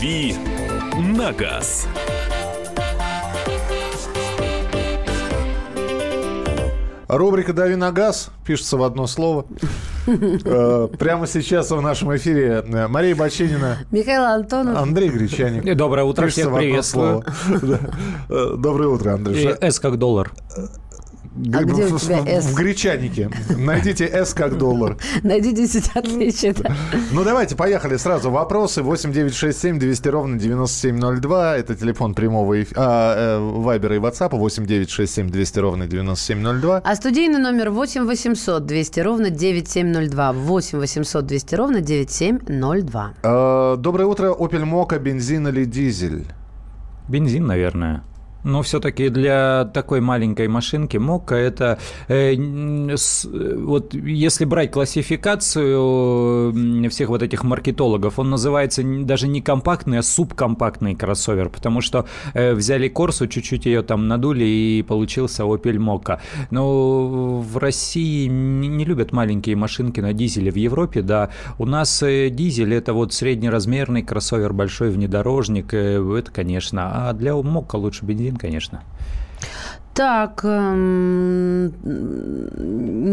«Дави на газ». Рубрика «Дави на газ» пишется в одно слово. Э, прямо сейчас в нашем эфире э, Мария Бочинина, Михаил Антонов. Андрей Гречаник. Доброе утро, Пишется всех в одно приветствую. Э, Доброе утро, Андрей. S как доллар. А где у тебя S? В Гречанике. Найдите S как доллар. Найди 10 отличий. да. Ну, давайте, поехали сразу. Вопросы 8967 200 ровно 9702. Это телефон прямого эф- а, э, Вайбера и Ватсапа 8967 200 ровно 9702. А студийный номер 8 800 200 ровно 9702. 8 800 200 ровно 9702. Э, Доброе утро. Opel Mokka, бензин или дизель? Бензин, наверное. Но все-таки для такой маленькой машинки Мокка это э, с- вот если брать классификацию всех вот этих маркетологов, он называется даже не компактный, а субкомпактный кроссовер, потому что э, взяли Корсу, чуть-чуть ее там надули и получился Opel Mokka. Но в России не, не любят маленькие машинки на дизеле. В Европе, да, у нас э, дизель это вот среднеразмерный кроссовер, большой внедорожник, э, это, конечно. А для Мокка лучше бензин, конечно. Так, эм,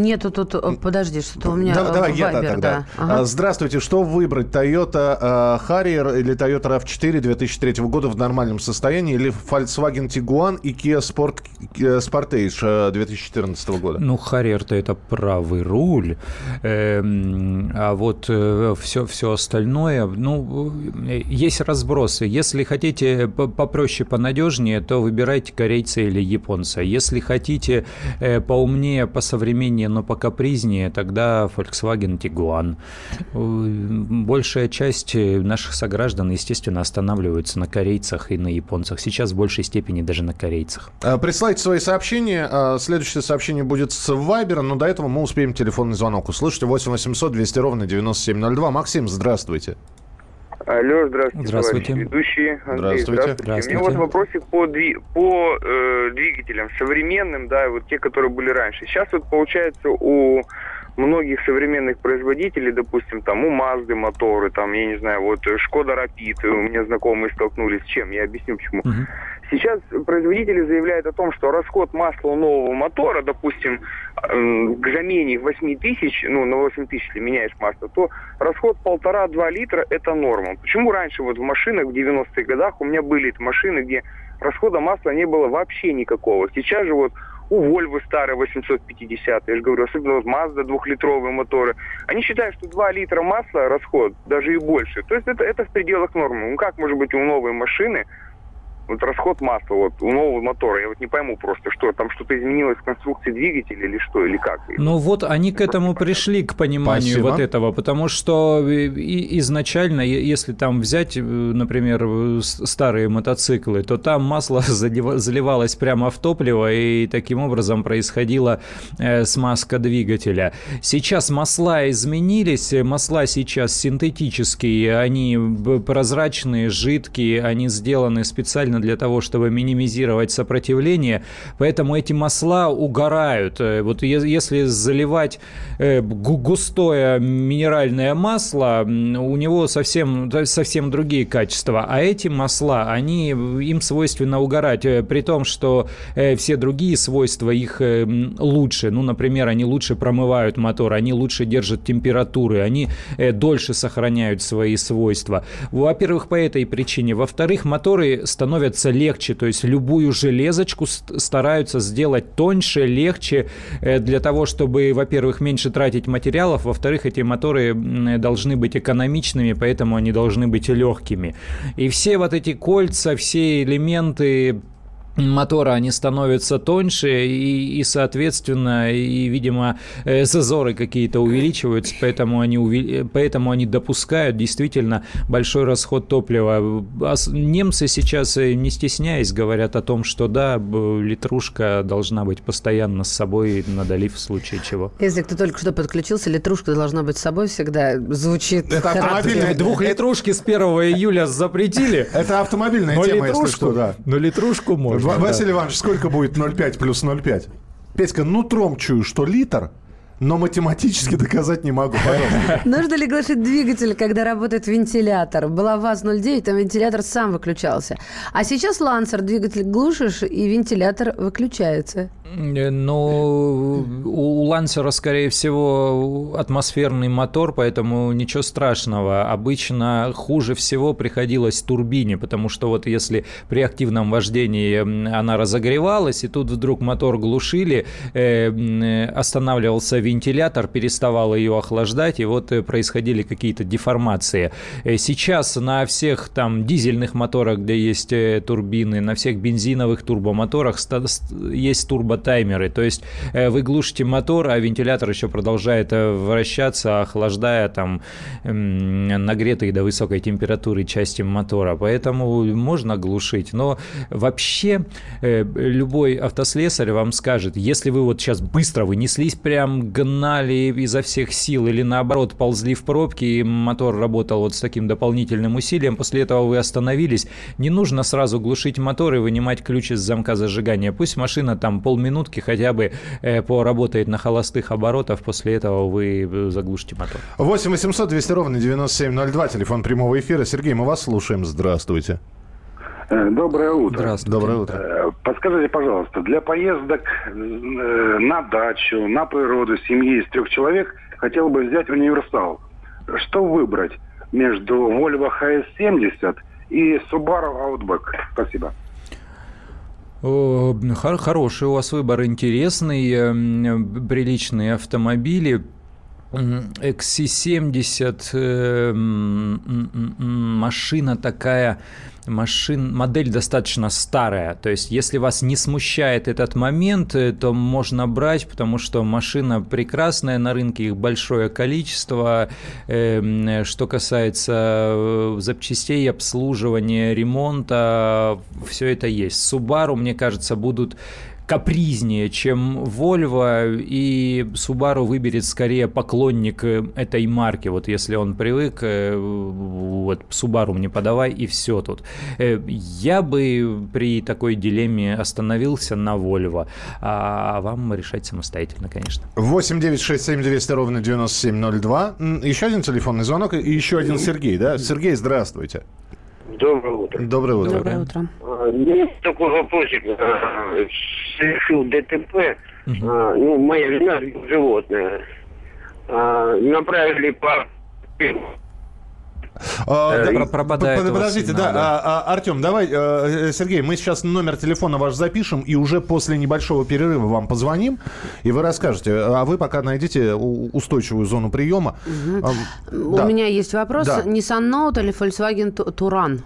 нету тут... э, Подожди, что-то у меня... Э, давай я Вайбер, тогда. да. Ага. А, Здравствуйте, что выбрать? Toyota э, Harrier или Toyota RAV4 2003 года в нормальном состоянии или Volkswagen Tiguan и Kia Sport, Sportage э, 2014 года? Ну, Харьер-то это правый руль, Эм, а вот все, все остальное, ну, есть разбросы. Если хотите по- попроще, понадежнее, то выбирайте корейца или японца. Если хотите э, поумнее, посовременнее, но покапризнее, тогда Volkswagen Tiguan. Э, Большая часть э, наших сограждан, естественно, останавливаются на корейцах и на японцах. Сейчас в большей степени даже на корейцах. Э, Присылайте свои сообщения. Следующее сообщение будет с Viber, но до этого мы успеем телефонный звонок услышать. 8 800 200 ровно 9702. Максим, здравствуйте. Алло, здравствуйте, Здравствуйте. ведущие. Андрей, Здравствуйте. У меня Здравствуйте. вот вопросик по, дви- по э, двигателям современным, да, вот те, которые были раньше. Сейчас вот получается у многих современных производителей, допустим, там у Мазды моторы, там, я не знаю, вот э, Шкода Рапид, у меня знакомые столкнулись с чем, я объясню почему. Мгм. Сейчас производители заявляют о том, что расход масла у нового мотора, допустим, к замене 8 тысяч, ну, на 8 тысяч, если меняешь масло, то расход полтора-два литра – это норма. Почему раньше вот в машинах в 90-х годах у меня были машины, где расхода масла не было вообще никакого. Сейчас же вот у Volvo старые 850, я же говорю, особенно вот Mazda двухлитровые моторы, они считают, что 2 литра масла расход, даже и больше. То есть это, это в пределах нормы. Ну как может быть у новой машины вот расход масла вот у нового мотора, я вот не пойму просто, что там что-то изменилось в конструкции двигателя или что, или как. Ну вот они к этому пришли, к пониманию Спасибо. вот этого, потому что э, изначально, если там взять, э, например, э, старые мотоциклы, то там масло залива- заливалось прямо в топливо, и таким образом происходила смазка двигателя. Сейчас масла изменились, масла сейчас синтетические, они прозрачные, жидкие, они сделаны специально для того, чтобы минимизировать сопротивление, поэтому эти масла угорают. Э, Вот если заливать э, гу- густое минеральное масло, у него совсем, совсем другие качества, а эти масла, они, им свойственно угорать, э, при том, что э, все другие свойства их э, лучше. Ну, например, они лучше промывают мотор, они лучше держат температуры, они э, дольше сохраняют свои свойства. Во-первых, по этой причине. Во-вторых, моторы становятся легче, то есть любую железочку ст- стараются сделать тоньше, легче, э, для того, чтобы, во-первых, меньше тратить материалов, во-вторых, эти моторы должны быть экономичными, поэтому они должны быть легкими. И все вот эти кольца, все элементы мотора они становятся тоньше и, и, соответственно и видимо э, зазоры какие-то увеличиваются поэтому они уве- поэтому они допускают действительно большой расход топлива А немцы сейчас э, не стесняясь говорят о том что да литрушка должна быть постоянно с собой на долив в случае чего Если кто только что подключился, литрушка должна быть с собой всегда. Звучит Это автомобильная двухлитрушки с 1 июля запретили Это автомобильная но тема, если литрушку, что, да. но литрушку можно. Василий Иванович, сколько будет 0,5 плюс 0,5? Петька, нутром чую, что литр но математически доказать не могу. Нужно ли глушить двигатель, когда работает вентилятор? Была ВАЗ-09, там вентилятор сам выключался. А сейчас Лансер, двигатель глушишь, и вентилятор выключается. Э, Но у Лансера, скорее всего, атмосферный мотор, поэтому ничего страшного. Обычно хуже всего приходилось турбине, потому что вот если при активном вождении она разогревалась, и тут вдруг мотор глушили, э, м, останавливался вентилятор, переставал ее охлаждать, и вот э, происходили какие-то деформации. Э, Сейчас на всех там дизельных моторах, где есть э, турбины, на всех бензиновых турбомоторах есть турботаймеры. То есть вы глушите мотор, а вентилятор еще продолжает вращаться, охлаждая там нагретые до высокой температуры части мотора. Поэтому можно глушить. Но вообще любой автослесарь вам скажет, если вы вот сейчас быстро вынеслись, прям гнали изо всех сил или наоборот ползли в пробки, и мотор работал вот с таким дополнительным усилием, после этого вы остановились, не нужно сразу глушить мотор и вынимать ключ из замка зажигания. Пусть машина там полминутки хотя бы э, поработает на холостых оборотах, после этого вы э, заглушите мотор. 8 800 200 ровно 9702, телефон прямого эфира. Сергей, мы вас слушаем. Здравствуйте. Э, Доброе утро. Здравствуйте. Доброе утро. Э, Подскажите, пожалуйста, для поездок э, на дачу, на природу семьи из трех человек хотел бы взять универсал. Что выбрать между Volvo HS70 и Subaru Outback? Спасибо. Хороший у вас выбор, интересный, приличные автомобили. М, XC70 э, машина такая, машин, модель достаточно старая. То есть, если вас не смущает этот момент, э, то можно брать, потому что машина прекрасная, на рынке их большое количество. Эм, Что касается э, запчастей, обслуживания, ремонта, все это есть. Subaru, мне кажется, будут капризнее, чем Volvo, и Subaru выберет скорее поклонник э, этой марки. Вот если он привык, э, вот Subaru мне подавай, и все тут. Э, Я бы при такой дилемме остановился на Volvo, а вам решать самостоятельно, конечно. 8 9 6 7 200 ровно 9702. М, Еще один телефонный звонок и еще один Сергей, да? Сергей, здравствуйте. Доброе утро. Доброе утро. Доброе утро. А, Есть такой вопросик. А, Совершил ДТП. А, Ну, моя жена животное. Направили по... А, Э, да, и- пропадает под- Подождите, сигнал, да, да. а, а, Артем, давай, э, Сергей, мы сейчас номер телефона ваш запишем и уже после небольшого перерыва вам позвоним, и вы расскажете. А вы пока найдите устойчивую зону приема. А, У да. меня есть вопрос. Да. Nissan Note или Volkswagen Ту- Туран?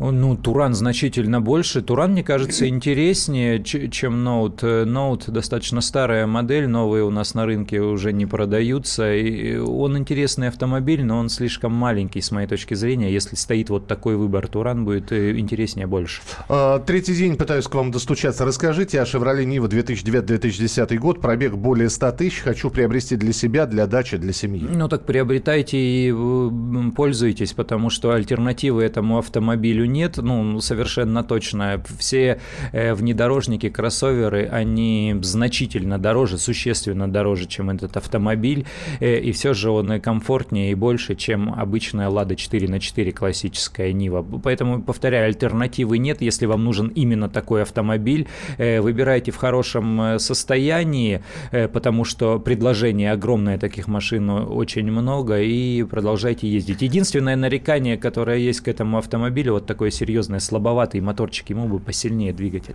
Ну, Туран значительно больше. Туран, мне кажется, интереснее, чем Ноут. Ноут достаточно старая модель, новые у нас на рынке уже не продаются. И он интересный автомобиль, но он слишком маленький, с моей точки зрения. Если стоит вот такой выбор, Туран будет э, интереснее больше. А, Третий день пытаюсь к вам достучаться. Расскажите о Chevrolet Niva 2009-2010 год. Пробег более 100 тысяч. Хочу приобрести для себя, для дачи, для семьи. Ну так приобретайте и э, пользуйтесь, потому что альтернативы этому автомобилю нет, ну совершенно точно. Все э, внедорожники, кроссоверы, они значительно дороже, существенно дороже, чем этот автомобиль, э, и все же он и комфортнее и больше, чем обычная Лада 4 на 4 классическая Нива. Поэтому, повторяю, альтернативы нет, если вам нужен именно такой автомобиль. э, Выбирайте в хорошем состоянии, потому что предложение огромное таких машин очень много, и продолжайте ездить. Единственное нарекание, которое есть к этому автомобилю, вот такой серьезный, слабоватый моторчик, ему бы посильнее двигатель.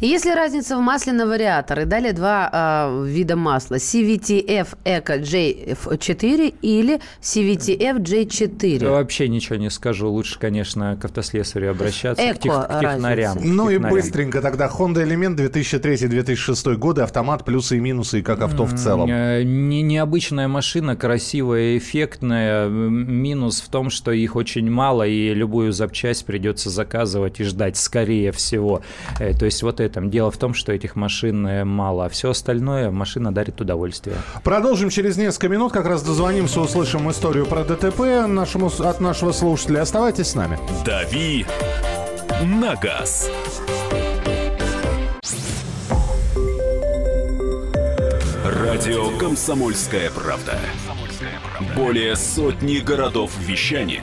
Есть ли разница в масле на вариатор? И далее два а, вида масла. CVT-F Eco J4 или CVT-F J4? Вообще ничего не скажу, лучше, конечно, к автослесарю обращаться, к, Эко тех- к технарям. разница. к Ну и технарям. быстренько тогда. Honda Element 2003-2006 годы. Автомат, плюсы и минусы, и как авто в целом. Э, Не, необычная машина, красивая, эффектная. Минус в том, что их очень мало, и любую запчасть придется заказывать и ждать, скорее всего. Э, То есть вот это. Дело в том, что этих машин э, мало, а все остальное машина дарит удовольствие. Продолжим через несколько минут. Как раз дозвонимся, услышим историю про ДТП нашему, от нашего слушателя. Оставайтесь с нами. «Дави на газ». Радио «Комсомольская правда». Более сотни городов вещания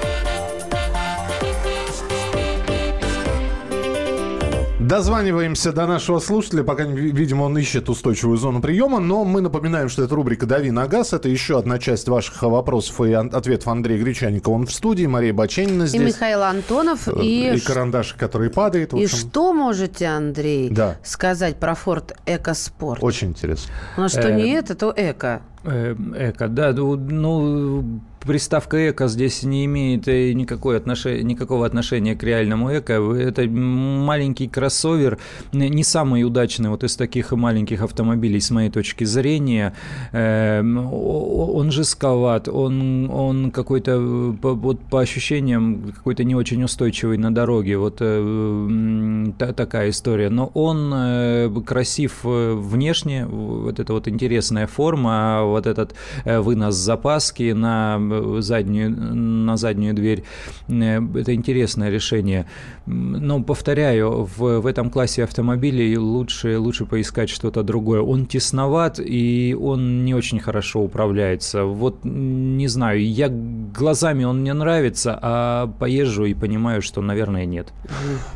Дозваниваемся до нашего слушателя, пока, видимо, он ищет устойчивую зону приема, но мы напоминаем, что это рубрика «Дави на газ». Это еще одна часть ваших вопросов и ответов Андрея Гречанникова. Он в студии, Мария Баченина здесь. И Михаил Антонов. Э, и, и карандаш, который падает. И что можете, Андрей, да. сказать про Форд Экоспорт? Очень интересно. У нас что не это, то эко. Э, эко, да, ну, ну приставка эко здесь не имеет э, никакой отношения, никакого отношения к реальному эко. Это маленький кроссовер, не самый удачный вот из таких маленьких автомобилей с моей точки зрения. Эм, он жестковат, он, он какой-то, вот по ощущениям, какой-то не очень устойчивый на дороге. Вот э, такая история. Но он э, красив внешне, вот эта вот интересная форма, а вот этот вынос запаски на заднюю, на заднюю дверь. Э, это интересное решение. Но, повторяю, в, в этом классе автомобилей лучше, лучше поискать что-то другое. Он тесноват, и он не очень хорошо управляется. Вот, не знаю, я глазами он мне нравится, а поезжу и понимаю, что, наверное, нет.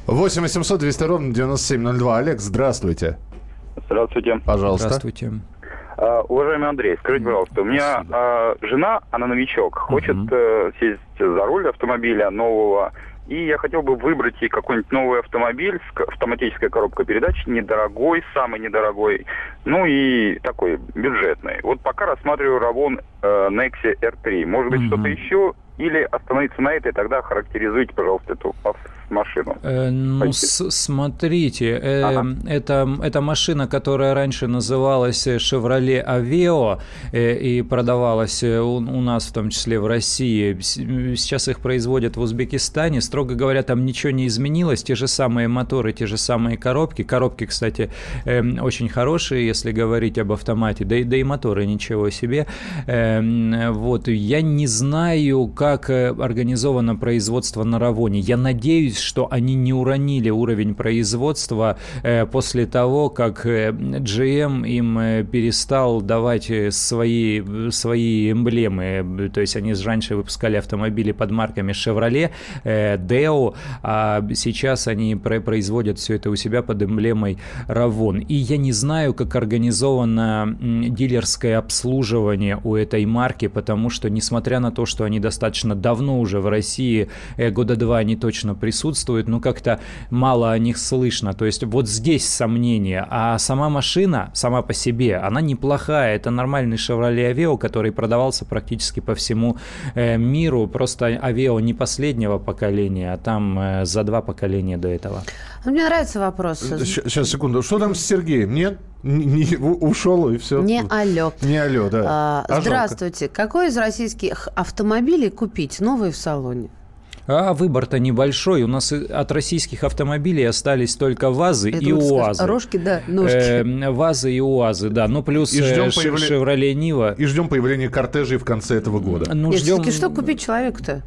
8 800 200 ровно 9702. Олег, здравствуйте. Здравствуйте. Пожалуйста. Здравствуйте. Uh, уважаемый Андрей, скажите, пожалуйста, у меня uh, жена, она новичок, хочет uh-huh. сесть за руль автомобиля нового, и я хотел бы выбрать ей какой-нибудь новый автомобиль с автоматической коробкой передач, недорогой, самый недорогой, ну и такой бюджетный. Вот пока рассматриваю Равон э, Nexia R3. Может быть, что-то еще? Или остановиться на этой, тогда характеризуйте, пожалуйста, эту машину. Э, ну, с, смотрите, э, ага. это, это машина, которая раньше называлась Chevrolet Aveo э, и продавалась у, у нас, в том числе в России. Сейчас их производят в Узбекистане. Строго говоря, там ничего не изменилось. Те же самые моторы, те же самые коробки. Коробки, кстати, э, очень хорошие, если говорить об автомате. Да и, да и моторы ничего себе. Э, вот, я не знаю, как э, организовано производство на Равоне. Я надеюсь, надеюсь, что они не уронили уровень производства э, после того, как э, GM им э, перестал давать свои, свои эмблемы. То есть они раньше выпускали автомобили под марками Chevrolet, Deo, а сейчас они производят все это у себя под эмблемой Ravon. И я не знаю, как организовано дилерское обслуживание у этой марки, потому что, несмотря на то, что они достаточно давно уже в России, года два они точно присутствуют, присутствует, но как-то мало о них слышно. То есть вот здесь сомнения. А сама машина, сама по себе, она неплохая. Это нормальный Chevrolet Aveo, который продавался практически по всему э, миру. Просто Aveo не последнего поколения, а там э, за два поколения до этого. Ну, мне нравится вопрос. Сейчас, секунду. Что там с Сергеем? Нет? Не, не, ушел и все. Не алло. Не алло, да. А, а здравствуйте. Жалко. Какой из российских автомобилей купить новый в салоне? А выбор-то небольшой. У нас от российских автомобилей остались только ВАЗы Это и вот УАЗы. Рожки, да, ножки. Э, ВАЗы и УАЗы, да. Ну, плюс и ждем э, появля... Шевроле Нива. И ждем появления кортежей в конце этого года. Ну, ждем... Что купить человеку-то?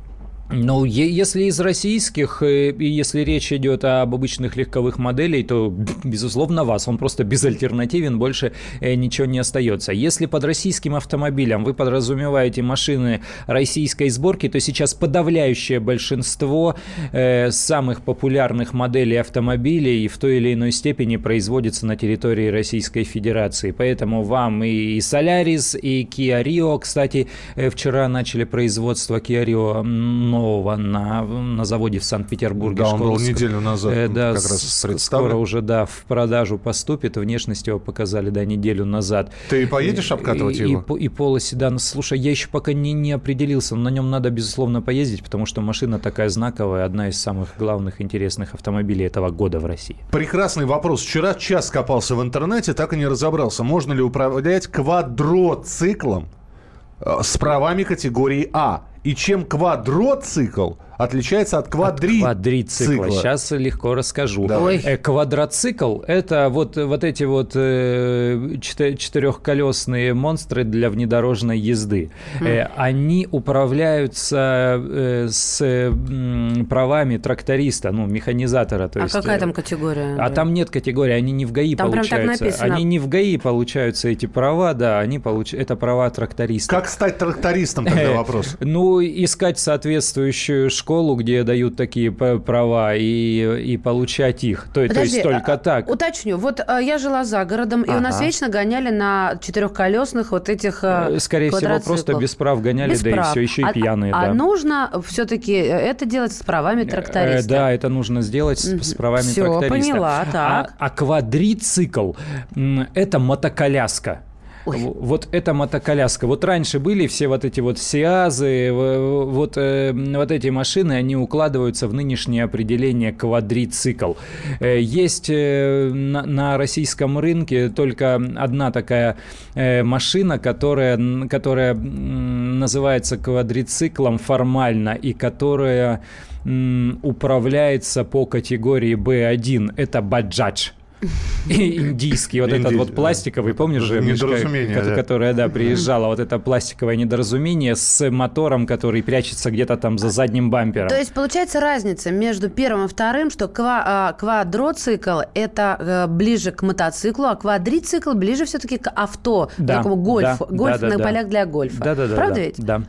Ну, если из российских, э, и если речь идет об обычных легковых моделей, то, безусловно, вас. Он просто безальтернативен, больше э, ничего не остается. Если под российским автомобилем вы подразумеваете машины российской сборки, то сейчас подавляющее большинство э, самых популярных моделей автомобилей в той или иной степени производится на территории Российской Федерации. Поэтому вам и Solaris, и Kia Rio, кстати, вчера начали производство Kia Rio нового на, на заводе в Санкт-Петербурге. Да, он был неделю назад Э, да, как раз представлен. скоро уже, да, в продажу поступит. Внешность его показали, да, неделю назад. Ты поедешь обкатывать и, его? И, и полоседан. Слушай, я еще пока не, не определился. но На нем надо, безусловно, поездить, потому что машина такая знаковая, одна из самых главных интересных автомобилей этого года в России. Прекрасный вопрос. Вчера час копался в интернете, так и не разобрался, можно ли управлять квадроциклом э, с правами категории А. И чем квадроцикл отличается от квадрицикла? Квадрицикла. Сейчас легко расскажу. Давай. Э, Квадроцикл – это вот, вот эти вот э, четырехколесные монстры для внедорожной езды. Э, Они управляются э, с правами тракториста, ну, механизатора. То А есть, какая там категория? А там нет категории, они не в ГАИ Там прям так получаются. написано. Они не в ГАИ получаются, эти права, да, они получ... это права тракториста. Как стать трактористом, тогда вопрос. Ну, искать соответствующую школу, где дают такие права, и, и получать их. То, то есть Подожди, только а, так. Уточню. Вот а, я жила за городом, и у нас Ага. вечно гоняли на четырехколесных вот этих а, Э, Скорее всего, просто без прав гоняли, Без да прав. и все, еще и А- пьяные, а, да. нужно все-таки это делать с правами Э, тракториста? Да, это нужно сделать с, с правами Всё, тракториста. поняла, так. А, а квадрицикл это мотоколяска. Ой. Вот это мотоколяска. Вот раньше были все вот эти вот Сиазы, вот, э, вот эти машины, они укладываются в нынешнее определение квадрицикл. Э, Есть э, на, на российском рынке только одна такая машина, которая, которая называется квадрициклом формально и которая управляется по категории B1. Это баджадж. Индийский, вот этот вот пластиковый, помнишь же, которая, да, приезжала, вот это пластиковое недоразумение с мотором, который прячется где-то там за задним бампером. То есть получается разница между первым и вторым, что а, квадроцикл это э, ближе к мотоциклу, а квадрицикл ближе все-таки к авто, такому гольфу, гольф на полях для гольфа. Да-да-да. Правда да, ведь? Да.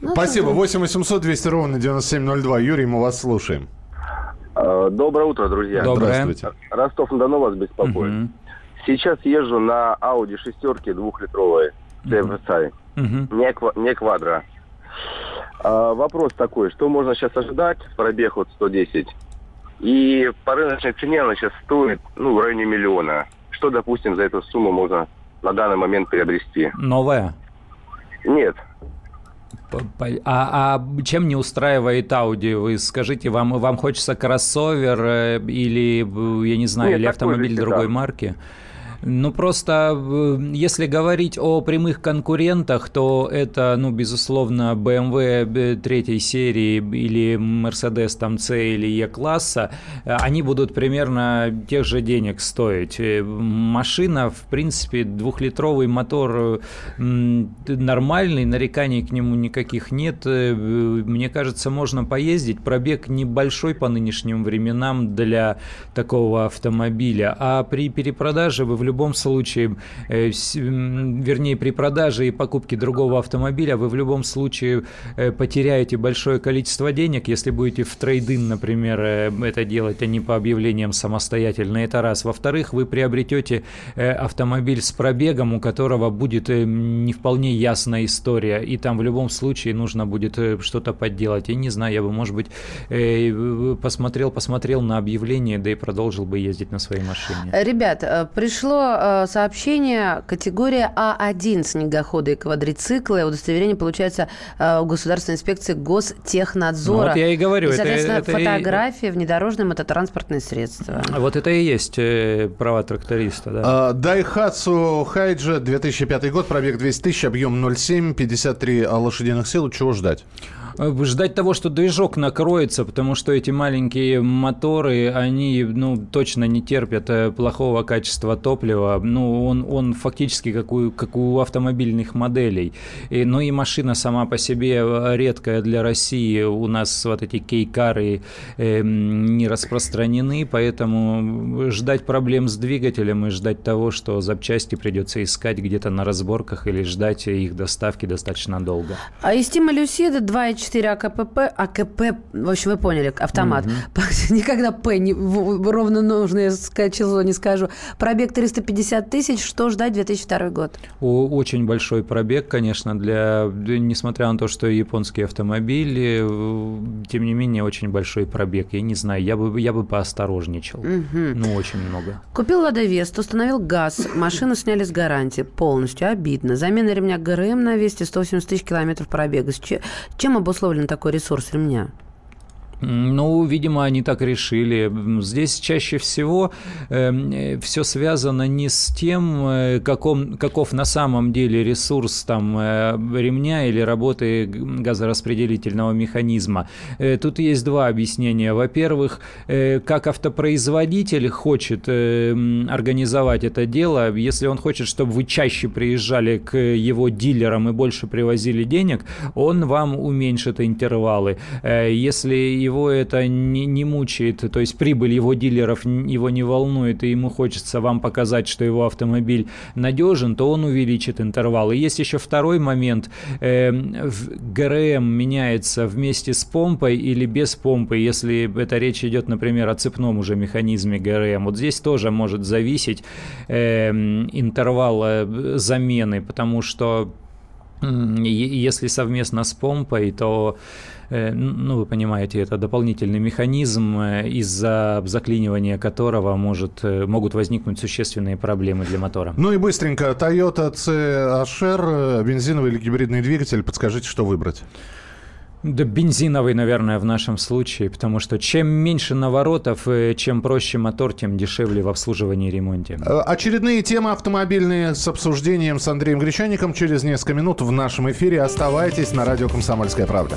Ну, Спасибо. тогда. 8 800 200 ровно 9702. Юрий, мы вас слушаем. Э, Доброе утро, друзья. Доброе. Здравствуйте. Ростов-на-Дону вас беспокоит. Мгм. Сейчас езжу на Audi шестерке двухлитровой TFSI, Мгм. не, ква- не квадро. А, вопрос такой, что можно сейчас ожидать, пробег вот 110, и по рыночной цене она сейчас стоит ну, в районе миллиона. Что, допустим, за эту сумму можно на данный момент приобрести? Новая? Нет, А, а чем не устраивает Audi? Вы скажите, вам, вам хочется кроссовер э, или, э, я не знаю, Нет, или такой же автомобиль другой марки? Ну, просто, э, если говорить о прямых конкурентах, то это, ну, безусловно, BMW третьей серии или Mercedes там C или E-класса, Э, они будут примерно тех же денег стоить. Э, Машина, в принципе, двухлитровый мотор э, нормальный, нареканий к нему никаких нет. Э, Мне кажется, можно поездить. Пробег небольшой по нынешним временам для такого автомобиля. А при перепродаже вы в любом случае, э, вернее, при продаже и покупке другого автомобиля, вы в любом случае э, потеряете большое количество денег, если будете в трейдин, например, э, это делать, а не по объявлениям самостоятельно. Это раз. Во-вторых, вы приобретете автомобиль с пробегом, у которого будет не вполне ясная история, и там в любом случае нужно будет что-то подделать. Я не знаю, я бы, может быть, посмотрел, посмотрел на объявление, да и продолжил бы ездить на своей машине. Ребят, пришло э, сообщение, категория А1 снегоходы и квадроциклы. Удостоверение получается э, у Государственной инспекции Гостехнадзора. Ну, вот я и говорю, И, это- соответственно, это и- фотографии, внедорожные мототранспортные средства. Вот это и есть э, права тракториста, да. А, Дайхатсу Хайджа, 2005 год, пробег 200 тысяч, объем 0,7, 53 лошадиных сил. Чего ждать? Э, Ждать того, что движок накроется, потому что эти маленькие моторы, они ну, точно не терпят э, плохого качества топлива. Ну, он, он фактически как у, как у автомобильных моделей. И, ну и машина сама по себе э, редкая для России. У нас вот эти кейкары э, не распространены, поэтому ждать проблем с двигателем и ждать того, что запчасти придется искать где-то на разборках или ждать их доставки достаточно долго. А Истима Люсида 2.4 АКПП, АКП, в общем, вы поняли, автомат. Никогда П, не, в- ровно нужное число не скажу. Пробег 300 350 тысяч. Что ждать 2002 год? О, очень большой пробег, конечно, для, несмотря на то, что японские автомобили, э, тем не менее, очень большой пробег. Я не знаю, я бы, я бы поосторожничал. Угу. Ну, очень много. Купил Лада Вест, установил газ, машину сняли с гарантии полностью. Обидно. Замена ремня ГРМ на Весте 180 тысяч километров пробега. Чем обусловлен такой ресурс ремня? Ну, видимо, они так решили. Здесь чаще всего э, все связано не с тем, э, каком, каков на самом деле ресурс там, э, ремня или работы газораспределительного механизма. Э, тут есть два объяснения. Во-первых, э, как автопроизводитель хочет э, организовать это дело, если он хочет, чтобы вы чаще приезжали к его дилерам и больше привозили денег, он вам уменьшит интервалы. Э, если его это не, не мучает, то есть прибыль его дилеров его не волнует, и ему хочется вам показать, что его автомобиль надежен, то он увеличит интервал. И есть еще второй момент. Э, ГРМ меняется вместе с помпой или без помпы, если это речь идет, например, о цепном уже механизме ГРМ. Вот здесь тоже может зависеть э, интервал э, замены, потому что если совместно с помпой, то ну, вы понимаете, это дополнительный механизм, э, из-за заклинивания которого может, э, могут возникнуть существенные проблемы для мотора. Ну и быстренько, Toyota CHR, бензиновый или гибридный двигатель, подскажите, что выбрать? Да бензиновый, наверное, в нашем случае, потому что чем меньше наворотов, чем проще мотор, тем дешевле в обслуживании и ремонте. Очередные темы автомобильные с обсуждением с Андреем Гречаником через несколько минут в нашем эфире. Оставайтесь на радио «Комсомольская правда».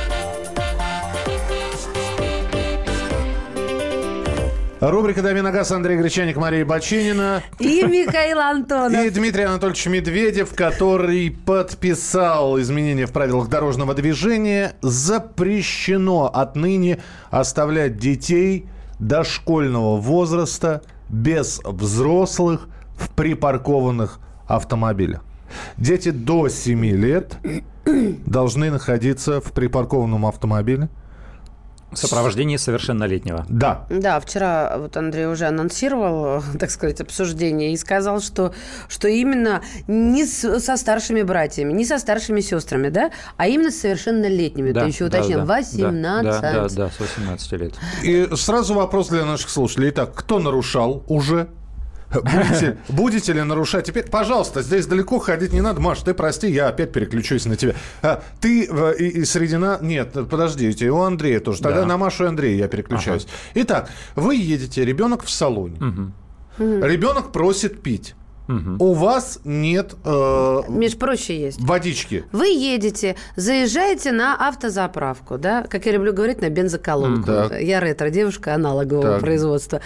Рубрика «Дави на газ» Андрей Гречаник, Мария Бочинина. И Михаил Антонов. И Дмитрий Анатольевич Медведев, который подписал изменения в правилах дорожного движения. Запрещено отныне оставлять детей дошкольного возраста без взрослых в припаркованных автомобилях. Дети до 7 лет должны находиться в припаркованном автомобиле – в сопровождении совершеннолетнего. Да. Да, вчера вот Андрей уже анонсировал, так сказать, обсуждение и сказал, что, что именно не с, со старшими братьями, не со старшими сестрами, да, а именно с совершеннолетними. Да, Ты еще уточнил, да, 18. Да, да, да, с 18 лет. И сразу вопрос для наших слушателей. Итак, кто нарушал уже Будете, будете ли нарушать? Теперь, пожалуйста, здесь далеко ходить не надо. Маш, ты прости, я опять переключусь на тебя. А, ты и, и среди нас... Нет, подождите, у Андрея тоже. Тогда да. на Машу и Андрея я переключаюсь. Ага. Итак, вы едете, ребенок в салоне. Угу. Ребенок просит пить. Угу. У вас нет... Э, Меж проще есть. Водички. Вы едете, заезжаете на автозаправку, да, как я люблю говорить, на бензоколонку. Так. Я ретро, девушка аналогового так. производства.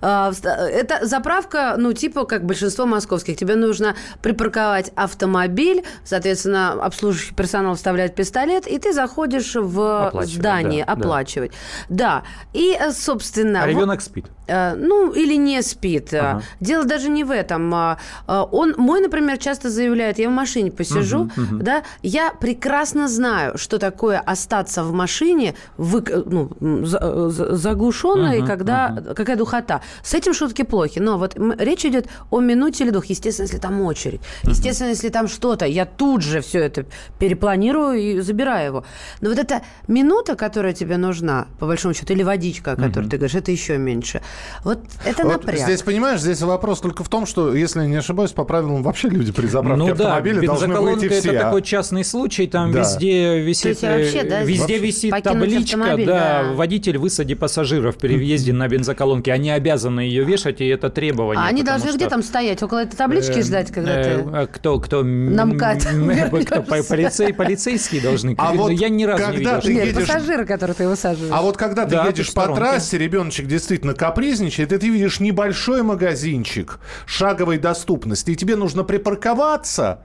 А, это заправка, ну, типа, как большинство московских. Тебе нужно припарковать автомобиль, соответственно, обслуживающий персонал вставляет пистолет, и ты заходишь в оплачивать, здание да, оплачивать. Да. да. И, э, собственно... А ребенок спит. Э, ну, или не спит. Ага. Дело даже не в этом. А, а, он, мой, например, часто заявляет, я в машине посижу, угу, угу. да, я прекрасно знаю, что такое остаться в машине вы, ну, заглушенной, угу, когда угу. какая духота. С этим шутки плохи. Но вот речь идет о минуте или двух. Естественно, если там очередь. Естественно, если там что-то, я тут же все это перепланирую и забираю его. Но вот эта минута, которая тебе нужна, по большому счету, или водичка, о которой угу. ты говоришь, это еще меньше. Вот это Вот напряг. здесь, понимаешь, здесь вопрос только в том, что, если я не ошибаюсь, по правилам вообще люди при заправке Ну да, автомобиля должны бензоколонка выйти все. это а- такой частный случай, там Да. везде висит, есть вообще, да, э, везде вообще висит табличка, да, да. водитель высади пассажиров при въезде на бензоколонке. Они обязаны ее вешать, и это требование. А они должны что, где там стоять? Около этой таблички э, ждать, когда э, ты... Кто, кто? На МКАД полицейские должны. А вот я ни разу не когда видел. Нет, едешь- пассажиры, которых ты высаживаешь. А вот когда ты Да, едешь по трассе, ребеночек действительно капризничает, и ты видишь небольшой магазинчик шаговой доступности, и тебе нужно припарковаться,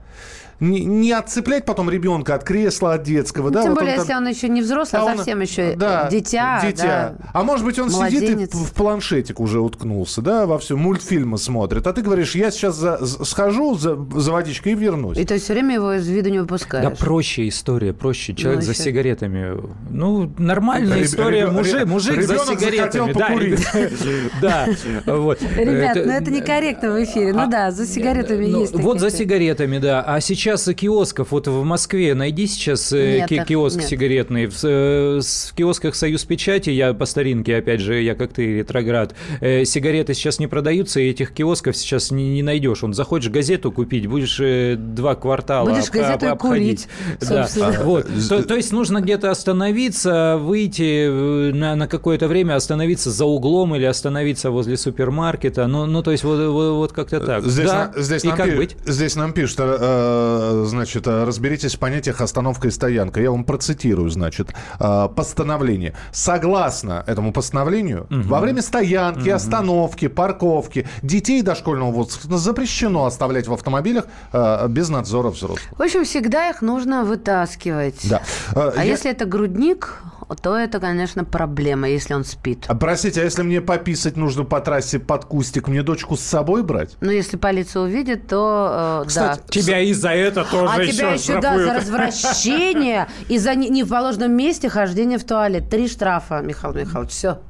не, не отцеплять потом ребенка от кресла, от детского. Ну, да, Тем вот более, там- если он еще не взрослый, а, он- совсем еще да, дитя. дитя. да. А может быть, он сидит и Младенец. в планшетик уже уткнулся, да, во все мультфильмы смотрит. А ты говоришь, я сейчас за- схожу за, за водичкой и вернусь. И то есть все время его из виду не выпускаешь. Да проще история, проще. Человек Ну, за еще. сигаретами. Ну, нормальная Реб- история. реб- Мужик, мужик за ребенок сигаретами. Да, покурить. Да, вот. Ребят, Это- ну это некорректно в эфире. Ну А, да, за сигаретами Ну, есть. Вот за сигаретами, да. А сейчас и киосков. Вот в Москве найди сейчас э, Нет, ки- киоск нет. сигаретный. В, э, в киосках Союз Печати, я по старинке, опять же, я как ты, ретроград. э, Сигареты сейчас не продаются, и этих киосков сейчас не, не найдешь. Он захочешь газету купить, будешь э, два квартала Будешь об- газету об- курить. Да. собственно. Вот. То, то есть нужно где-то остановиться, выйти на, на какое-то время, остановиться за углом или остановиться возле супермаркета. Ну, ну то есть вот, вот, вот как-то так. Здесь, да? на- здесь и нам как пи- быть? Здесь нам пишут, э, значит, э, разберитесь в понятиях остановка и стоянка. Я вам процитирую, значит, э, постановление. Согласно этому постановлению, во время стоянки, остановки, парковки детей дошкольного возраста запрещено оставлять в автомобилях э, без надзора взрослых. В общем, всегда их нужно вытаскивать. Да. Э, А я- если это грудник, то это, конечно, проблема, если он спит. А, Простите, а если мне пописать нужно по трассе под кустик, мне дочку с собой брать? Но если полиция увидит, то э, Кстати, да. Тебя и за это тоже А тебя еще, да, за развращение и за не, не в положенном месте хождение в туалет. Три штрафа, Михаил Михайлович. Все,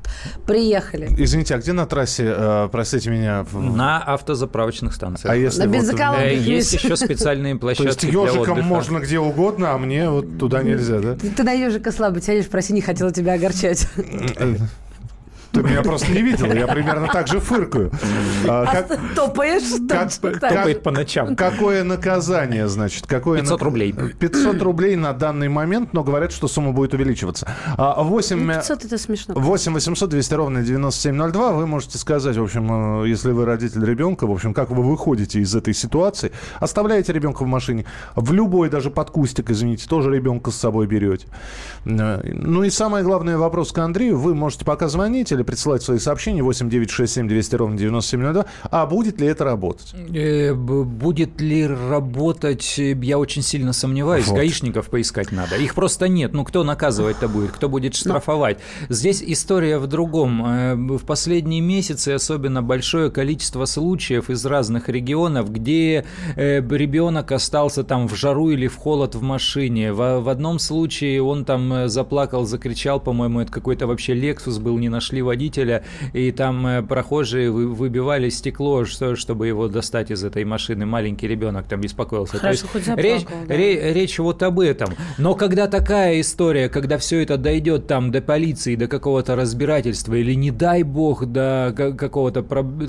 приехали. Извините, а где на трассе, э, простите меня, в- На автозаправочных станциях. а если На вот- бензоколонке. Э, Есть еще специальные То есть площадки ежиком можно где угодно, а мне вот туда нельзя, да? Ты, ты на ежика слабо тянешь, проси, не хотела тебя огорчать. Ты меня просто не видела, я примерно так же фыркаю. А, как- Топаешь, как- что как- Топает по ночам. Какое наказание, значит? Какое 500 нак- рублей. 500 рублей на данный момент, но говорят, что сумма будет увеличиваться. А, 8... 500 это смешно. 8 800 200 ровно 9702. Вы можете сказать, в общем, э, если вы родитель ребенка, в общем, как вы выходите из этой ситуации. Оставляете ребенка в машине. В любой, даже под кустик, извините, тоже ребенка с собой берете. Э, Ну и самый главный вопрос к Андрею. Вы можете пока звонить или присылать свои сообщения 8 967 200 ровно 9702. А будет ли это работать? Э, Будет ли работать, э, я очень сильно сомневаюсь. Вот. Гаишников поискать надо. Их просто нет. Ну, кто наказывать-то будет? Кто будет штрафовать? Здесь история в другом. Э, В последние месяцы особенно большое количество случаев из разных регионов, где ребенок остался там в жару или в холод в машине. В, в одном случае он там заплакал, закричал, по-моему, это какой-то вообще Lexus был, не нашли водителя, и там э, прохожие вы- выбивали стекло, что, чтобы его достать из этой машины. Маленький ребенок там беспокоился. Хорошо, хоть заплакал, речь, да. ре- речь вот об этом. Но когда такая история, когда все это дойдет там до полиции, до какого-то разбирательства, или не дай бог до ка- какого-то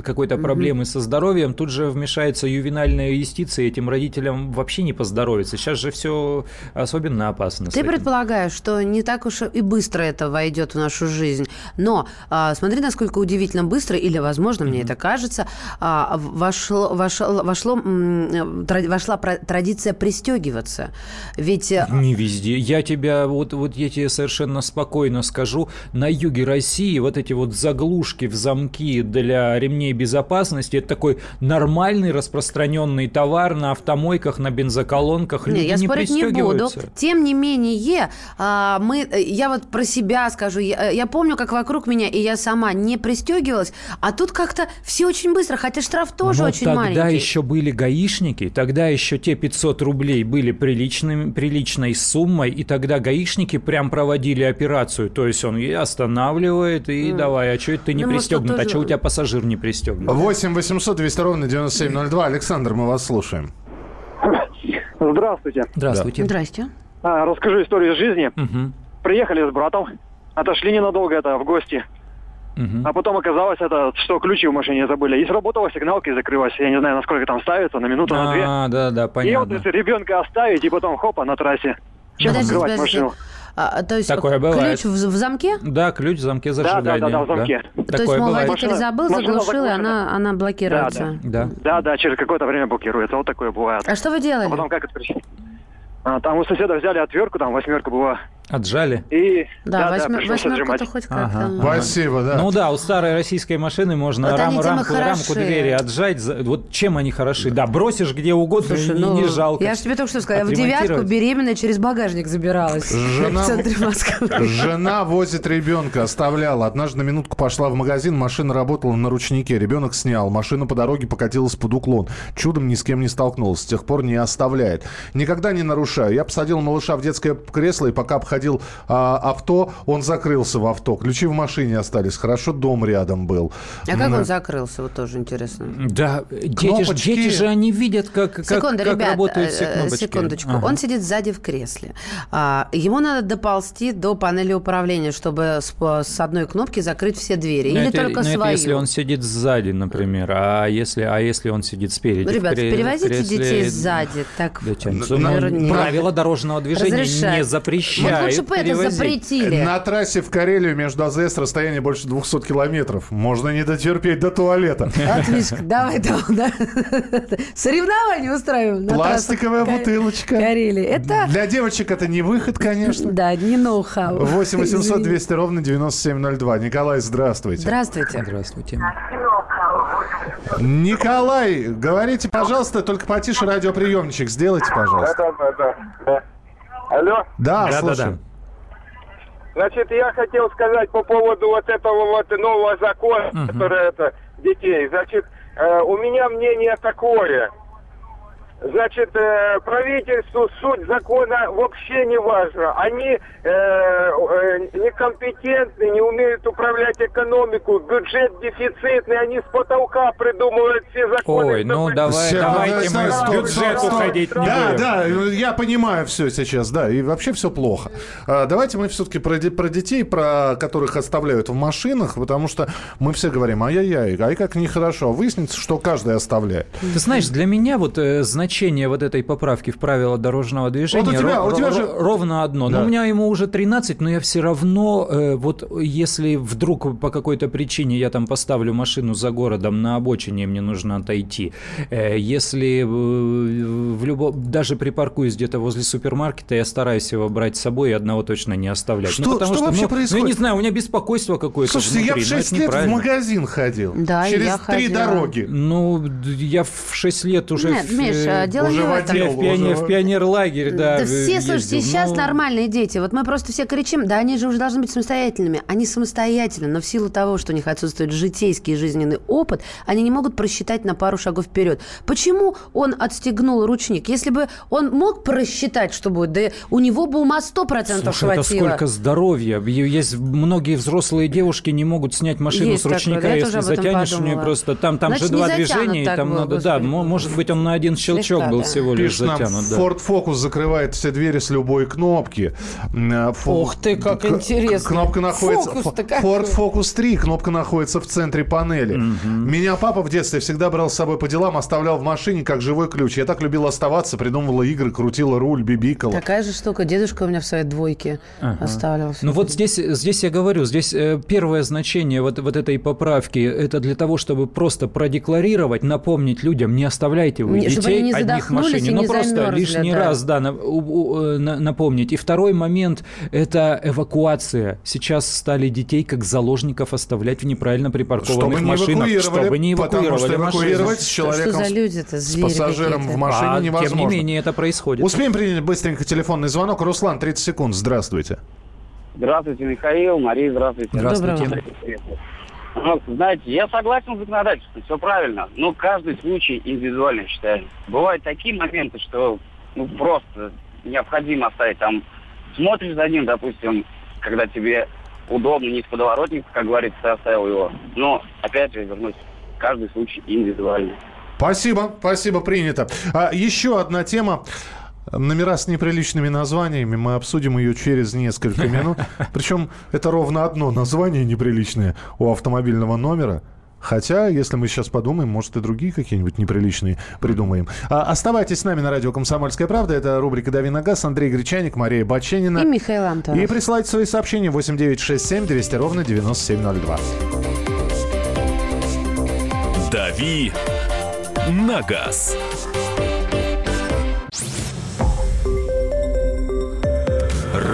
какой-то проблемы со здоровьем, тут же вмешается ювенальная юстиция, и этим родителям вообще не поздоровится. Сейчас же все особенно опасно. Ты предполагаешь, что не так уж и быстро это войдет в нашу жизнь. Но а, смотри, насколько удивительно быстро, или, возможно, мне это кажется, а, вошло, вошло, вошло, тра- вошла традиция пристегиваться. Ведь э, Не везде. Я тебя, вот, вот я тебе совершенно спокойно скажу, на юге России вот эти вот заглушки в замки для ремней безопасности, это такой нормальный распространенный товар на автомойках, на бензоколонках. Люди Не, я не спорить не буду. Тем не менее, а, мы, э, я вот про себя скажу. Я, э, я помню, как вокруг меня, и я сама не пристегивалась, а тут как-то все очень быстро, хотя штраф тоже Но очень тогда маленький. еще были гаишники, тогда еще те 500 рублей были приличными, приличной суммой, и тогда гаишники прям проводили операцию. То есть он и останавливает, и давай, а что это ты не Ну, пристегнут, а что у тебя пассажир не пристегнут? 8 800 200 ровно 9702. Александр, мы вас слушаем. Здравствуйте. Здравствуйте. Здрасте. А, расскажу историю из жизни. Мгм. Приехали с братом, отошли ненадолго это в гости. А потом оказалось, это, что ключи в машине забыли. И сработала сигналка и закрылась. Я не знаю, насколько там ставится, на минуту, на две. А, да, да, И вот понятно. если ребенка оставить, и потом хопа на трассе. Чем Подождите, открывать подождите. машину? А, то есть Такое бывает. ключ в, в замке? Да, ключ в замке Да, да, зажигания. да, да, в замке. то Такое есть, мол, бывает. водитель Машина- забыл, машина заглушил, и она, она блокируется. Да. Да, да, через какое-то время блокируется. Вот такое бывает. А что вы А делали? потом как это причина? А, там у соседа взяли отвертку, там восьмерка была. Отжали. И Да, да, восьмер- пришлось восьмерку-то отжимать. хоть Ага. как-то. Спасибо, да. Ну да, у старой российской машины можно Вот рам- рамку, рамку двери отжать. За- Вот чем они хороши? Да, бросишь где угодно, Слушай, и не, ну, не жалко. Я же тебе только что сказала, я в девятку беременная через багажник забиралась. Жена- В центре Москвы. Жена возит ребенка, оставляла. Однажды на минутку пошла в магазин, машина работала на ручнике, ребенок снял. Машина по дороге покатилась под уклон. Чудом ни с кем не столкнулась, с тех пор не оставляет. Никогда не нарушаю. Я посадил малыша в детское кресло, и пока обходил а, авто, он закрылся в авто. Ключи в машине остались. Хорошо, дом рядом был. А как М, он закрылся? Вот тоже интересно. Да, дети, ж- дети же они видят, как, как, Секунду, как ребят, работают все э, кнопочки. секундочку. Ага. Он сидит сзади в кресле. А, ему надо доползти до панели управления, чтобы с, с одной кнопки закрыть все двери. Ну, Или это- только ну, это свою. если он сидит сзади, например, а если, а если он сидит спереди? Ну, ребят, кре- перевозите кресле- детей сзади. Так, Да, Тянь, Н- ну, на- правила дорожного движения разрешают. не Вот лучше бы это запретили. На трассе в Карелию между АЗС расстояние больше 200 километров. Можно не дотерпеть до туалета. Отлично, давай там, да. Соревнования устраиваем. на Пластиковая бутылочка. Карелии. Это, Для девочек это не выход, конечно. да, не ноу-хау. 8 800 Извини. 200 ровно 9702. Николай, здравствуйте. Здравствуйте. Здравствуйте. Николай, говорите, пожалуйста, только потише радиоприемничек сделайте, пожалуйста. Да, да, да. Алло? Да, Да-да-да. слушаю. Значит, я хотел сказать по поводу вот этого вот нового закона, который это детей. Значит, э, у меня мнение такое. Значит, э, правительству суть закона вообще не важна. Они э, э, некомпетентны, не умеют управлять экономику, бюджет дефицитный, они с потолка придумывают все законы. Ой, ну давай, Всё, давайте да, мы стоп, бюджету стоп, стоп. ходить не Да, будем. да, я понимаю все сейчас, да, и вообще все плохо. А, Давайте мы все-таки про, про детей, про которых оставляют в машинах, потому что мы все говорим, ай-яй-яй, ай как нехорошо. А Выяснится, что каждый оставляет. Ты знаешь, для меня вот э, значение вот этой поправки в правила дорожного движения Вот у тебя- ро- у тебя ро- же- ровно одно. Да. Но у меня ему уже 13, но я все равно, э, вот если вдруг по какой-то причине я там поставлю машину за городом на обочине, мне нужно отойти. Э, если э, в любо, даже припаркуюсь где-то возле супермаркета, я стараюсь его брать с собой и одного точно не оставлять. Что- потому что вообще ну, происходит? Ну, я не знаю, у меня беспокойство какое-то Слушайте, я в внутри, но 6 это лет в магазин ходил. Да, Через я три ходила. дороги. Ну, я в 6 лет уже... Нет, в, Миша, э, дело уже не в этом. В, пионер, уже- в пионерлагерь, да. Да все, слушайте, ездил. сейчас Ну, нормальные дети. Вот мы просто все кричим, да они же уже должны быть самостоятельными. Они самостоятельны, но в силу того, что у них отсутствует житейский жизненный опыт, они не могут просчитать на пару шагов вперед. Почему он отстегнул ручник? Если бы он мог просчитать, что будет, да у него бы ума 100% Слушай, это хватило. сколько здоровья. Есть многие взрослые девушки не могут снять машину Есть с ручника, такое, если затянешь у нее подумала. просто там, там Значит, же два движения, и там надо, да, господи. мо- может быть он на один щелчок Слегка, был да. всего лишь Пишет нам, затянут. да. Ford Focus закрывает все двери с любой кнопки. Фо- Ух ты, как к- интересно. Кнопка находится... Ford Focus 3, кнопка находится в центре панели. Меня папа в детстве всегда брал с собой по делам, оставлял в машине как живой ключ. Я так любил оставаться, придумывала игры, крутила руль, бибикала. Такая же штука. Дедушка у меня в своей двойке оставил. Ну вот здесь, здесь я говорю, здесь э, первое значение вот, вот этой поправки, это для того, чтобы просто продекларировать, напомнить людям, не оставляйте вы Не- чтобы детей не одних машине. ну не просто замерзли, лишний да. раз, да, э, на- напомнить. И второй момент – это эвакуация. Сейчас стали детей как заложников оставлять в неправильно припаркованных Чтобы не машинах, эвакуировали, чтобы не потому эвакуировали что эвакуировать с Что человеком, за с- пассажиром в машине А, невозможно. тем не менее, это происходит. Успеем принять быстренько телефонный звонок. Руслан, 30 секунд. Здравствуйте. Здравствуйте, Михаил, Мария, здравствуйте. Здравствуйте. Ну, знаете, я согласен с законодательством, все правильно, но каждый случай индивидуально, считаю. Бывают такие моменты, что ну, просто необходимо оставить там, смотришь за ним, допустим, когда тебе удобно, не с подворотника, как говорится, оставил его. Но, опять же, вернусь, каждый случай индивидуальный. Спасибо, спасибо, принято. А, еще одна тема. Номера с неприличными названиями. Мы обсудим ее через несколько минут. Причем это ровно одно название неприличное у автомобильного номера. Хотя, если мы сейчас подумаем, может, и другие какие-нибудь неприличные придумаем. А, оставайтесь с нами на радио «Комсомольская правда». Это рубрика «Дави на газ». Андрей Гречаник, Мария Баченина. И Михаил Антонов. И присылайте свои сообщения 8967 200 ровно 9702. «Дави на газ».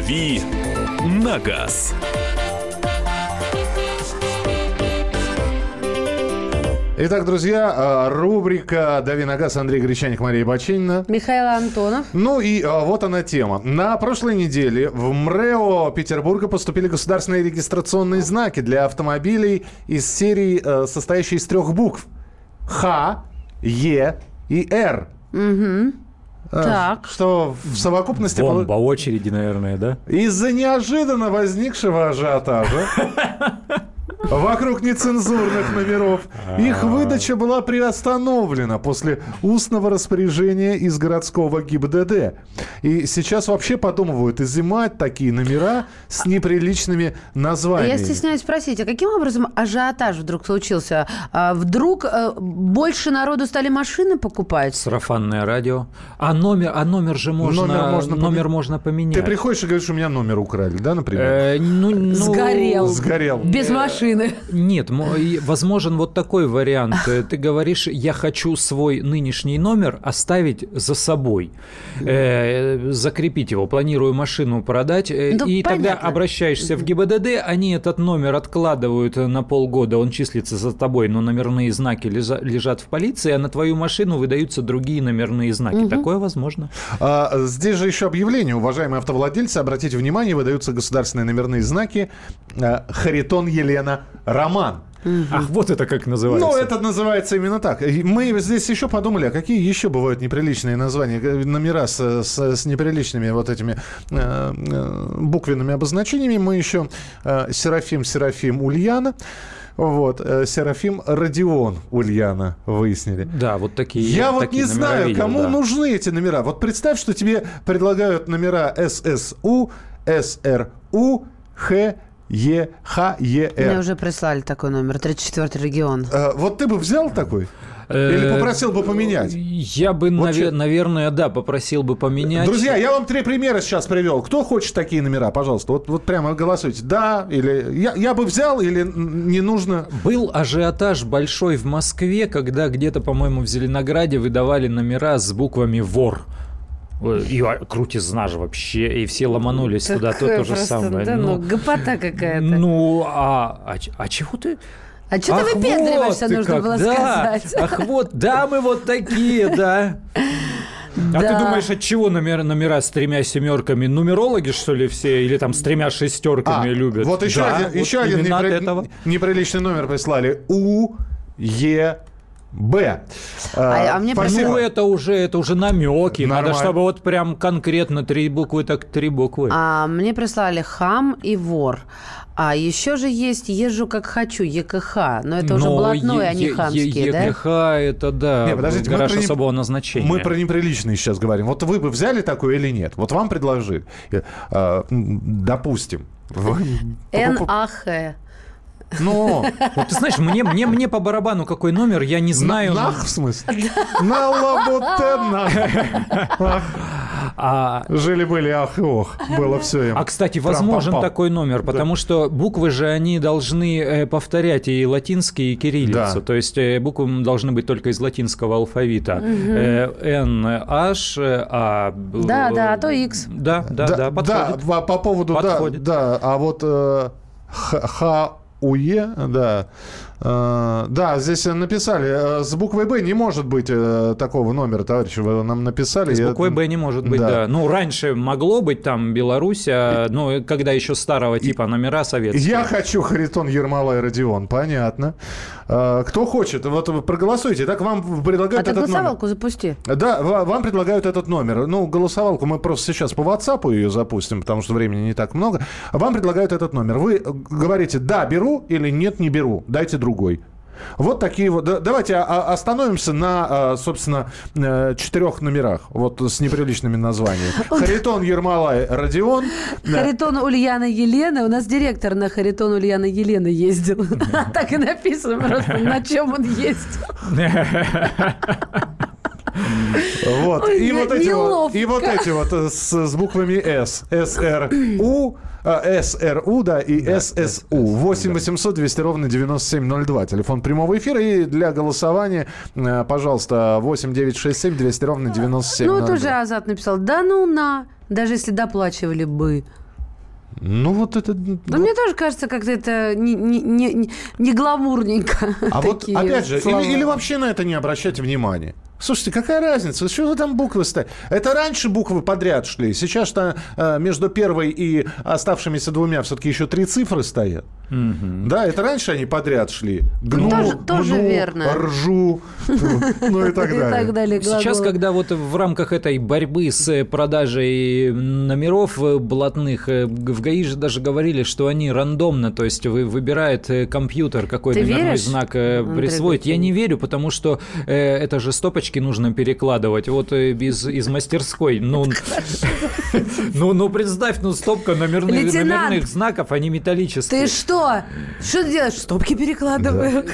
«Дави на газ». Итак, друзья, а, рубрика «Дави на газ» Андрей Гречаник, Мария Баченина. Михаил Антонов. Ну и а, вот она тема. На прошлой неделе в МРЭО Петербурга поступили государственные регистрационные знаки для автомобилей из серии, а, состоящей из трех букв. Х, Е и Р. Угу. Так. Что в совокупности... Бомба очереди, наверное, да? Из-за неожиданно возникшего ажиотажа вокруг нецензурных номеров. Их выдача была приостановлена после устного распоряжения из городского ГИБДД. И сейчас вообще подумывают изымать такие номера с неприличными названиями. Я стесняюсь спросить, а каким образом ажиотаж вдруг случился? А вдруг э, больше народу стали машины покупать? Сарафанное радио. А номер, а номер же можно, номер можно, номер пом... можно поменять. Ты приходишь и говоришь, у меня номер украли, да, например? Э, ну, ну, Сгорел. Сгорел. Без машины машины. Нет, возможен вот такой вариант. Ты говоришь, я хочу свой нынешний номер оставить за собой, э, закрепить его, планирую машину продать, э, ну, и понятно. тогда обращаешься в ГИБДД, они этот номер откладывают на полгода, он числится за тобой, но номерные знаки лежат в полиции, а на твою машину выдаются другие номерные знаки. Угу. Такое возможно. А, здесь же еще объявление, уважаемые автовладельцы, обратите внимание, выдаются государственные номерные знаки. Э, Харитон Елена Роман. Ах, вот это как называется. Ну, это называется именно так. Мы здесь еще подумали, а какие еще бывают неприличные названия, э, номера с, с, с неприличными вот этими э, э, буквенными обозначениями. Мы еще э, Серафим, Серафим, Ульяна. Вот, э, Серафим Родион Ульяна выяснили. Да, вот такие. Я вот такие не знаю, видел, кому да. нужны эти номера. Вот представь, что тебе предлагают номера ССУ, СРУ, Х, Е, Х, Е, Р. Мне уже прислали такой номер, 34-й регион. А, вот ты бы взял такой? Или Э, попросил бы поменять? Я бы, Вот наве- че- наверное, да, попросил бы поменять. Друзья, я вам три примера сейчас привел. Кто хочет такие номера, пожалуйста, вот, вот прямо голосуйте. Да, или я, я бы взял, или не нужно. Был ажиотаж большой в Москве, когда где-то, по-моему, в Зеленограде выдавали номера с буквами «вор». И крутизна же вообще, и все ломанулись туда, то, то же самое. Да, ну, Ну, гопота какая-то. ну, а, а, а чего ты... а что Ах, ты выпендриваешься, вот нужно как, было да, сказать. Ах, вот, да, мы вот такие, да. А ты думаешь, от чего номера, номера с тремя семерками? Нумерологи, что ли, все? Или там с тремя шестерками А, любят? Вот еще Да, один, вот еще один непри- этого. неприличный номер прислали. У, Е, Б. А- а мне спасибо. Ну, это уже, это уже намеки. Надо, Нормально. чтобы вот прям конкретно три буквы, так три буквы. А мне прислали хам и вор. А еще же есть езжу как хочу, ЕКХ. Но это уже Но блатной, а не Е- Е- да? ЕКХ это да, Не, подождите, мы гараж про не- особого назначения. Мы про неприличные сейчас говорим. Вот вы бы взяли такое или нет? Вот вам предложили. Э, Допустим. НАХ. Ну, Вот ты знаешь, мне, мне, мне по барабану какой номер, я не знаю. на- нах в смысле? На лабутена. А, Жили-были, ах и ох. Было все им. а, кстати, возможен Трам-пам-пам. такой номер, потому что буквы же они должны э, повторять и латинский, и кириллицу. Да. То есть э, буквы должны быть только из латинского алфавита. Э, Н, H, А. б- Да, да, а то X. Да, да, да, подходит. по, по поводу, да, Подходит. да, а вот э, Х, Х, УЕ, да, Э, Да, здесь написали, э, с буквой «Б» не может быть э, такого номера, товарищи, вы нам написали. С буквой «Б» не может быть, Да. да. Ну, раньше могло быть там Беларусь, а, ну, когда еще старого типа номера советские. Я хочу Харитон Ермолай Родион, понятно. Э, Кто хочет, вот проголосуйте. Так вам А предлагают ты этот номер. голосовалку запусти. Да, ва- вам предлагают этот номер. Ну, голосовалку мы просто сейчас по WhatsApp ее запустим, потому что времени не так много. Вам предлагают этот номер. Вы э, говорите «да, беру» или «нет, не беру». Дайте другой. Вот такие вот. Да- Давайте остановимся на, а, собственно, э, четырех номерах, вот с неприличными названиями. Харитон Ермолай Родион. Харитон Ульяна Елена. У нас директор на Харитон Ульяна Елена ездил. Так и написано просто, на чем он ездил. Вот. Ой, И вот эти вот, и вот эти вот с, с буквами С. СРУ, э, СРУ, да, и ССУ. 8 800 200 ровно 9702. Телефон прямого эфира. И для голосования, э, пожалуйста, 8 967 200 ровно Ну, 9702. вот уже Азат написал, да ну на, даже если доплачивали бы. Ну, вот это... Но мне тоже кажется, как-то это не, не, не, не- не гламурненько. А вот опять же, или, или вообще на это не обращайте внимания. Слушайте, какая разница? Что вы там буквы ставите? Это раньше буквы подряд шли. Сейчас-то э, между первой и оставшимися двумя все-таки еще три цифры стоят. Да, это раньше они подряд шли. Гну, Тоже- тоже мну, верно. ржу, ну и так И так далее. Сейчас, когда вот в рамках этой борьбы с э, продажей номеров э, блатных, э, в ГАИ же даже говорили, что они рандомно, то есть вы, выбирает компьютер, какой Ты номерной знак присвоить. Я не верю, потому что это же стопочки нужно перекладывать. Вот э, из, из мастерской. Ну, ну, ну, представь, ну, стопка номерных, номерных знаков, они металлические. Ты что? Что ты делаешь? Стопки перекладываю.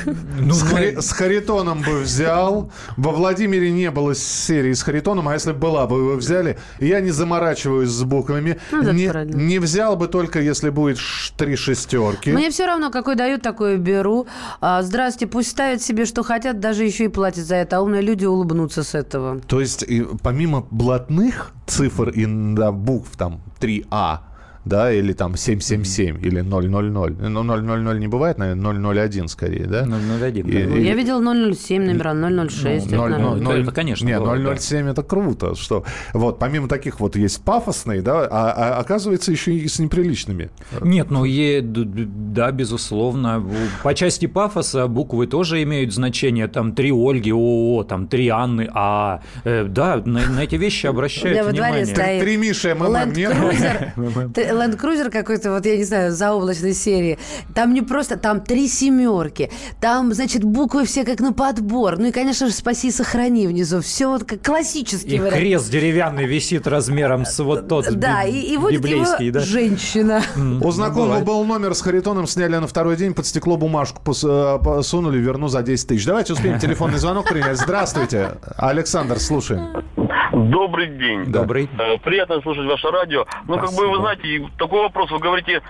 Ну, С, Хари- с Харитоном бы взял. Во Владимире не было серии с Харитоном, а если бы была, бы вы взяли. Я не заморачиваюсь с буквами. Ну, не, правильно. не взял бы только, если будет три шестерки. Мне все равно, какой дают, такой беру. А, Здравствуйте, пусть ставят себе, что хотят, даже еще и платят за это. А умные люди улыбнутся с этого. То есть, помимо блатных цифр и да, букв, там, 3А, да, или там 777, или 000. Ну, 000 не бывает, наверное, 001 скорее, да? 001, да. И- Ну, и- Я видел 007 номера, 006. это Ноль- нормально. ноль- это, ноль- это, конечно, Не, бывает, да. 007 это круто. Что, вот, помимо таких вот есть пафосные, да, а, а оказывается еще и с неприличными. Нет, ну е- да, безусловно. По части пафоса буквы тоже имеют значение. Там три Ольги, ООО, там три Анны, А. Э, да, на, на эти вещи обращают внимание. Три Миши МММ, нет? Ленд Крузер какой-то, вот я не знаю, заоблачной серии. Там не просто, там три семерки, там, значит, буквы все как на подбор. Ну и, конечно же, спаси и сохрани внизу. Все вот как классический И вариант. крест деревянный висит размером с вот тот Да, би- и, и водит его библейский, да? женщина. У знакомого был номер с Харитоном, сняли на второй день, под стекло бумажку э, посунули, верну за 10 тысяч. Давайте успеем телефонный звонок принять. Здравствуйте. Александр, слушаем. Добрый день. Добрый. Э, Приятно слушать ваше радио. Ну, как бы, вы знаете, такой вопрос, вы говорите,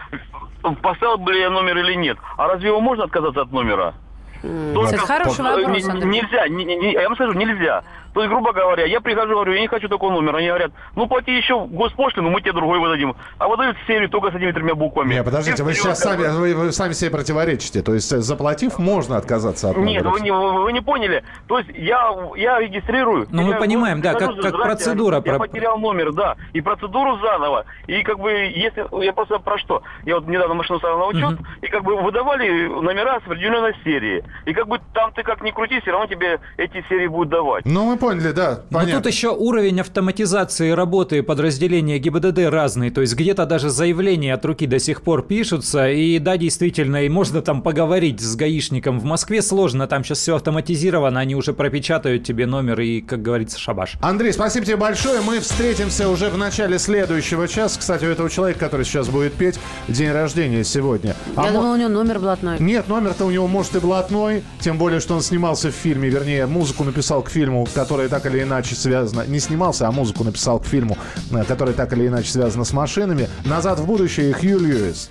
поставил бы ли я номер или нет. А разве его можно отказаться от номера? Кстати, хороший э, вопрос, Андрей. Нельзя, не- не- не- я вам скажу, нельзя. То есть, грубо говоря, я прихожу, говорю, я не хочу такой номер. Они говорят, ну плати еще госпошлину, мы тебе другой выдадим. А выдают серию только с этими тремя буквами. Не, подождите, вы сейчас сами, вы, вы сами себе противоречите. То есть, заплатив, можно отказаться от Нет, номера. вы не, вы, вы не поняли. То есть я, я регистрирую. Ну, мы понимаем, да, как- как «Здрасте, процедура Я про- потерял номер, да. И процедуру заново. И как бы, если я просто про что? Я вот недавно машину ставил на учет, и как бы выдавали номера с определенной серии. И как бы там ты как ни крути, все равно тебе эти серии будут давать. Ну, мы поняли, да, Но понятно. тут еще уровень автоматизации работы подразделения ГИБДД разный. То есть где-то даже заявления от руки до сих пор пишутся. И да, действительно, и можно там поговорить с гаишником. В Москве сложно, там сейчас все автоматизировано, они уже пропечатают тебе номер и, как говорится, шабаш. Андрей, спасибо тебе большое. Мы встретимся уже в начале следующего часа. Кстати, у этого человека, который сейчас будет петь, день рождения сегодня. А Я мо- думала, у него номер блатной. Нет, номер-то у него может и блатной, тем более, что он снимался в фильме, вернее, музыку написал к фильму, который так или иначе связано, не снимался, а музыку написал к фильму, э, который так или иначе связано с машинами. «Назад в будущее» Хью Льюис.